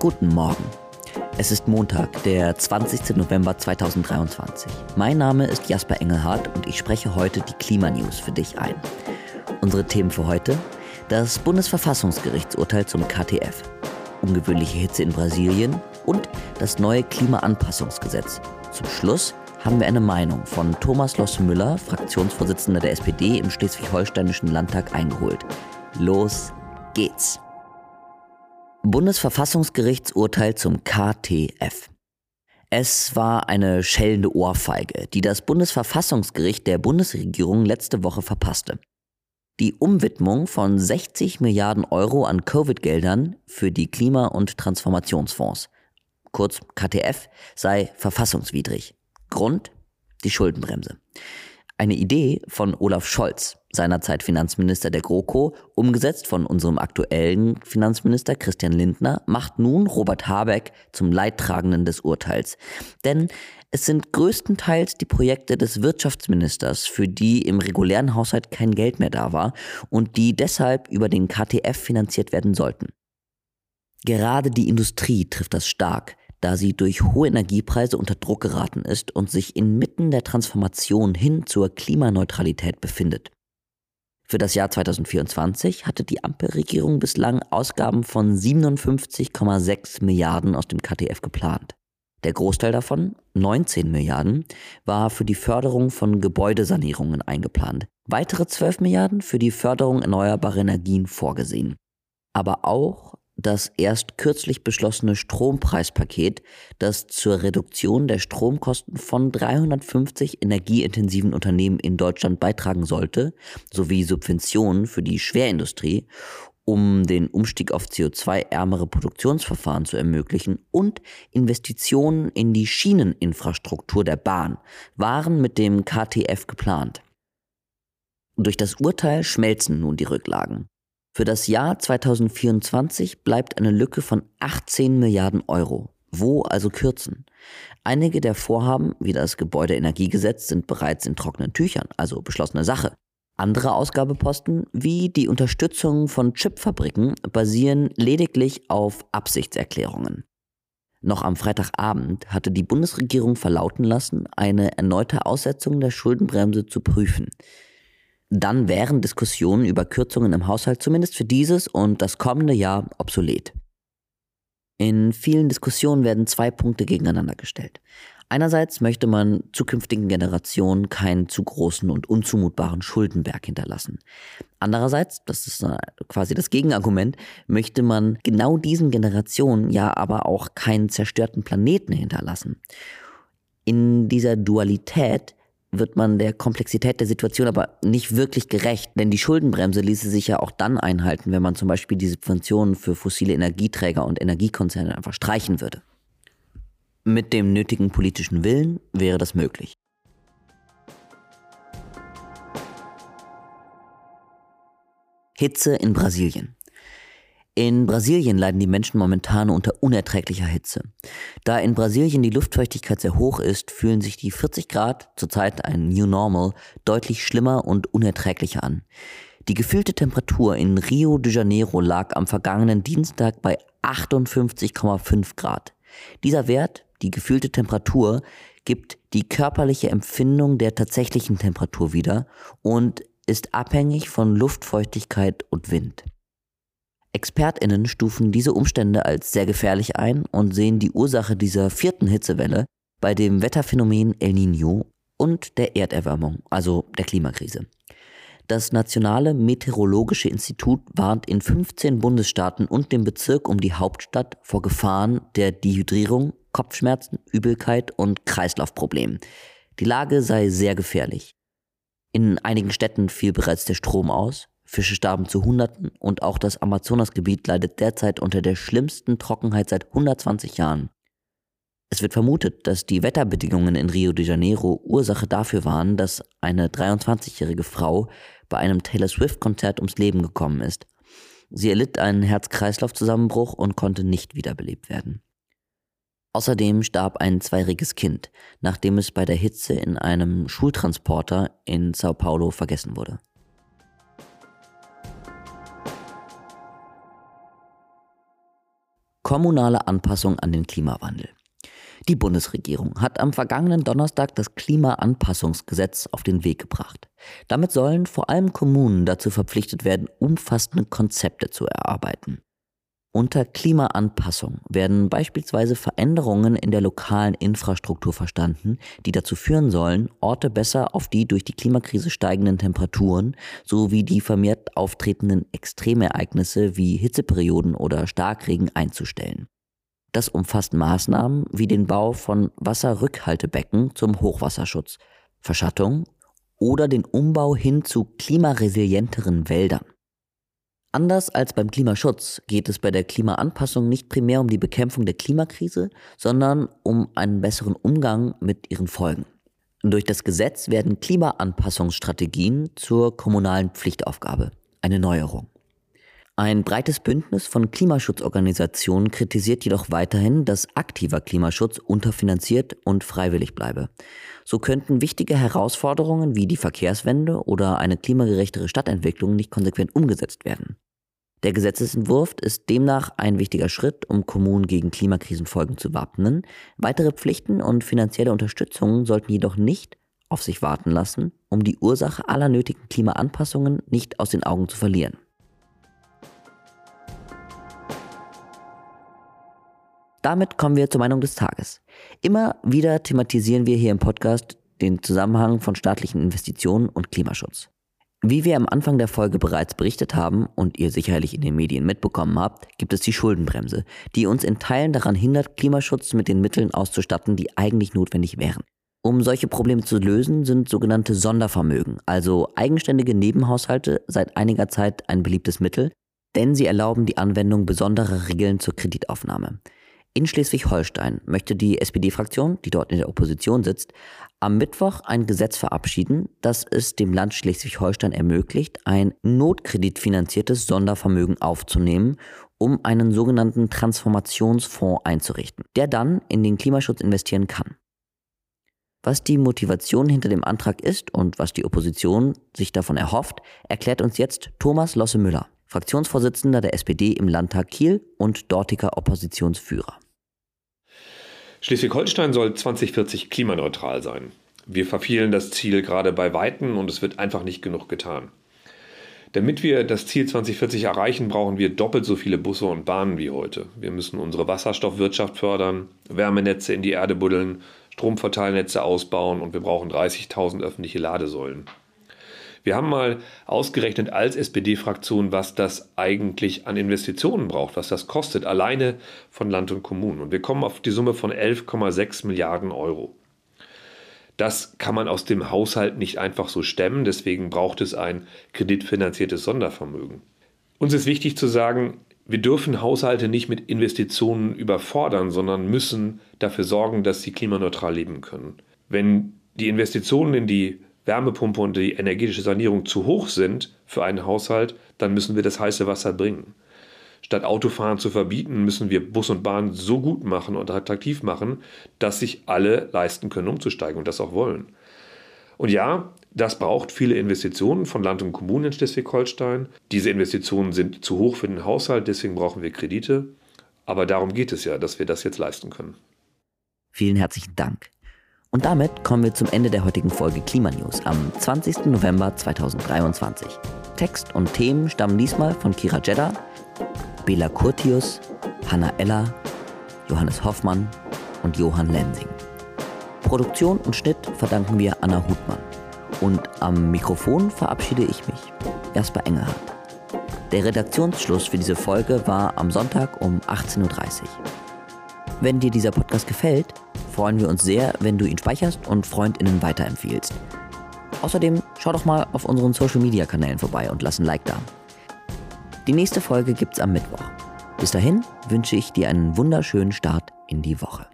Guten Morgen. Es ist Montag, der 20. November 2023. Mein Name ist Jasper Engelhardt und ich spreche heute die Klimanews für dich ein. Unsere Themen für heute? Das Bundesverfassungsgerichtsurteil zum KTF, ungewöhnliche Hitze in Brasilien und das neue Klimaanpassungsgesetz. Zum Schluss haben wir eine Meinung von Thomas Loss-Müller, Fraktionsvorsitzender der SPD im Schleswig-Holsteinischen Landtag, eingeholt. Los geht's! Bundesverfassungsgerichtsurteil zum KTF. Es war eine schellende Ohrfeige, die das Bundesverfassungsgericht der Bundesregierung letzte Woche verpasste. Die Umwidmung von 60 Milliarden Euro an Covid-Geldern für die Klima- und Transformationsfonds, kurz KTF, sei verfassungswidrig. Grund? Die Schuldenbremse. Eine Idee von Olaf Scholz, seinerzeit Finanzminister der GroKo, umgesetzt von unserem aktuellen Finanzminister Christian Lindner, macht nun Robert Habeck zum Leidtragenden des Urteils. Denn es sind größtenteils die Projekte des Wirtschaftsministers, für die im regulären Haushalt kein Geld mehr da war und die deshalb über den KTF finanziert werden sollten. Gerade die Industrie trifft das stark, da sie durch hohe Energiepreise unter Druck geraten ist und sich inmitten der Transformation hin zur Klimaneutralität befindet. Für das Jahr 2024 hatte die Ampelregierung bislang Ausgaben von 57,6 Milliarden aus dem KTF geplant. Der Großteil davon, 19 Milliarden, war für die Förderung von Gebäudesanierungen eingeplant. Weitere 12 Milliarden für die Förderung erneuerbarer Energien vorgesehen. Aber auch das erst kürzlich beschlossene Strompreispaket, das zur Reduktion der Stromkosten von 350 energieintensiven Unternehmen in Deutschland beitragen sollte, sowie Subventionen für die Schwerindustrie, um den Umstieg auf CO2-ärmere Produktionsverfahren zu ermöglichen und Investitionen in die Schieneninfrastruktur der Bahn waren mit dem KTF geplant. Durch das Urteil schmelzen nun die Rücklagen. Für das Jahr 2024 bleibt eine Lücke von 18 Milliarden Euro. Wo also kürzen? Einige der Vorhaben, wie das Gebäudeenergiegesetz, sind bereits in trockenen Tüchern, also beschlossene Sache. Andere Ausgabeposten, wie die Unterstützung von Chipfabriken, basieren lediglich auf Absichtserklärungen. Noch am Freitagabend hatte die Bundesregierung verlauten lassen, eine erneute Aussetzung der Schuldenbremse zu prüfen dann wären Diskussionen über Kürzungen im Haushalt zumindest für dieses und das kommende Jahr obsolet. In vielen Diskussionen werden zwei Punkte gegeneinander gestellt. Einerseits möchte man zukünftigen Generationen keinen zu großen und unzumutbaren Schuldenberg hinterlassen. Andererseits, das ist quasi das Gegenargument, möchte man genau diesen Generationen ja aber auch keinen zerstörten Planeten hinterlassen. In dieser Dualität wird man der Komplexität der Situation aber nicht wirklich gerecht, denn die Schuldenbremse ließe sich ja auch dann einhalten, wenn man zum Beispiel die Subventionen für fossile Energieträger und Energiekonzerne einfach streichen würde. Mit dem nötigen politischen Willen wäre das möglich. Hitze in Brasilien. In Brasilien leiden die Menschen momentan unter unerträglicher Hitze. Da in Brasilien die Luftfeuchtigkeit sehr hoch ist, fühlen sich die 40 Grad, zurzeit ein New Normal, deutlich schlimmer und unerträglicher an. Die gefühlte Temperatur in Rio de Janeiro lag am vergangenen Dienstag bei 58,5 Grad. Dieser Wert, die gefühlte Temperatur, gibt die körperliche Empfindung der tatsächlichen Temperatur wieder und ist abhängig von Luftfeuchtigkeit und Wind. ExpertInnen stufen diese Umstände als sehr gefährlich ein und sehen die Ursache dieser vierten Hitzewelle bei dem Wetterphänomen El Niño und der Erderwärmung, also der Klimakrise. Das Nationale Meteorologische Institut warnt in 15 Bundesstaaten und dem Bezirk um die Hauptstadt vor Gefahren der Dehydrierung, Kopfschmerzen, Übelkeit und Kreislaufproblemen. Die Lage sei sehr gefährlich. In einigen Städten fiel bereits der Strom aus, Fische starben zu Hunderten und auch das Amazonasgebiet leidet derzeit unter der schlimmsten Trockenheit seit 120 Jahren. Es wird vermutet, dass die Wetterbedingungen in Rio de Janeiro Ursache dafür waren, dass eine 23-jährige Frau bei einem Taylor Swift-Konzert ums Leben gekommen ist. Sie erlitt einen Herz-Kreislauf-Zusammenbruch und konnte nicht wiederbelebt werden. Außerdem starb ein zweijähriges Kind, nachdem es bei der Hitze in einem Schultransporter in Sao Paulo vergessen wurde. Kommunale Anpassung an den Klimawandel. Die Bundesregierung hat am vergangenen Donnerstag das Klimaanpassungsgesetz auf den Weg gebracht. Damit sollen vor allem Kommunen dazu verpflichtet werden, umfassende Konzepte zu erarbeiten. Unter Klimaanpassung werden beispielsweise Veränderungen in der lokalen Infrastruktur verstanden, die dazu führen sollen, Orte besser auf die durch die Klimakrise steigenden Temperaturen sowie die vermehrt auftretenden Extremereignisse wie Hitzeperioden oder Starkregen einzustellen. Das umfasst Maßnahmen wie den Bau von Wasserrückhaltebecken zum Hochwasserschutz, Verschattung oder den Umbau hin zu klimaresilienteren Wäldern. Anders als beim Klimaschutz geht es bei der Klimaanpassung nicht primär um die Bekämpfung der Klimakrise, sondern um einen besseren Umgang mit ihren Folgen. Durch das Gesetz werden Klimaanpassungsstrategien zur kommunalen Pflichtaufgabe, eine Neuerung. Ein breites Bündnis von Klimaschutzorganisationen kritisiert jedoch weiterhin, dass aktiver Klimaschutz unterfinanziert und freiwillig bleibe. So könnten wichtige Herausforderungen wie die Verkehrswende oder eine klimagerechtere Stadtentwicklung nicht konsequent umgesetzt werden. Der Gesetzesentwurf ist demnach ein wichtiger Schritt, um Kommunen gegen Klimakrisenfolgen zu wappnen. Weitere Pflichten und finanzielle Unterstützung sollten jedoch nicht auf sich warten lassen, um die Ursache aller nötigen Klimaanpassungen nicht aus den Augen zu verlieren. Damit kommen wir zur Meinung des Tages. Immer wieder thematisieren wir hier im Podcast den Zusammenhang von staatlichen Investitionen und Klimaschutz. Wie wir am Anfang der Folge bereits berichtet haben und ihr sicherlich in den Medien mitbekommen habt, gibt es die Schuldenbremse, die uns in Teilen daran hindert, Klimaschutz mit den Mitteln auszustatten, die eigentlich notwendig wären. Um solche Probleme zu lösen, sind sogenannte Sondervermögen, also eigenständige Nebenhaushalte, seit einiger Zeit ein beliebtes Mittel, denn sie erlauben die Anwendung besonderer Regeln zur Kreditaufnahme. In Schleswig-Holstein möchte die SPD-Fraktion, die dort in der Opposition sitzt, am Mittwoch ein Gesetz verabschieden, das es dem Land Schleswig-Holstein ermöglicht, ein notkreditfinanziertes Sondervermögen aufzunehmen, um einen sogenannten Transformationsfonds einzurichten, der dann in den Klimaschutz investieren kann. Was die Motivation hinter dem Antrag ist und was die Opposition sich davon erhofft, erklärt uns jetzt Thomas Losse Müller. Fraktionsvorsitzender der SPD im Landtag Kiel und dortiger Oppositionsführer. Schleswig-Holstein soll 2040 klimaneutral sein. Wir verfehlen das Ziel gerade bei Weitem und es wird einfach nicht genug getan. Damit wir das Ziel 2040 erreichen, brauchen wir doppelt so viele Busse und Bahnen wie heute. Wir müssen unsere Wasserstoffwirtschaft fördern, Wärmenetze in die Erde buddeln, Stromverteilnetze ausbauen und wir brauchen 30.000 öffentliche Ladesäulen. Wir haben mal ausgerechnet als SPD-Fraktion, was das eigentlich an Investitionen braucht, was das kostet, alleine von Land und Kommunen. Und wir kommen auf die Summe von 11,6 Milliarden Euro. Das kann man aus dem Haushalt nicht einfach so stemmen, deswegen braucht es ein kreditfinanziertes Sondervermögen. Uns ist wichtig zu sagen, wir dürfen Haushalte nicht mit Investitionen überfordern, sondern müssen dafür sorgen, dass sie klimaneutral leben können. Wenn die Investitionen in die Wärmepumpe und die energetische Sanierung zu hoch sind für einen Haushalt, dann müssen wir das heiße Wasser bringen. Statt Autofahren zu verbieten, müssen wir Bus und Bahn so gut machen und attraktiv machen, dass sich alle leisten können, umzusteigen und das auch wollen. Und ja, das braucht viele Investitionen von Land und Kommunen in Schleswig-Holstein. Diese Investitionen sind zu hoch für den Haushalt, deswegen brauchen wir Kredite. Aber darum geht es ja, dass wir das jetzt leisten können. Vielen herzlichen Dank. Und damit kommen wir zum Ende der heutigen Folge Klimanews am 20. November 2023. Text und Themen stammen diesmal von Kira Jeddah, Bela Curtius, Hanna Eller, Johannes Hoffmann und Johann Lensing. Produktion und Schnitt verdanken wir Anna Hutmann. Und am Mikrofon verabschiede ich mich, Jasper Engelhardt. Der Redaktionsschluss für diese Folge war am Sonntag um 18.30 Uhr. Wenn dir dieser Podcast gefällt, freuen wir uns sehr, wenn du ihn speicherst und FreundInnen weiterempfiehlst. Außerdem schau doch mal auf unseren Social Media Kanälen vorbei und lass ein Like da. Die nächste Folge gibt's am Mittwoch. Bis dahin wünsche ich dir einen wunderschönen Start in die Woche.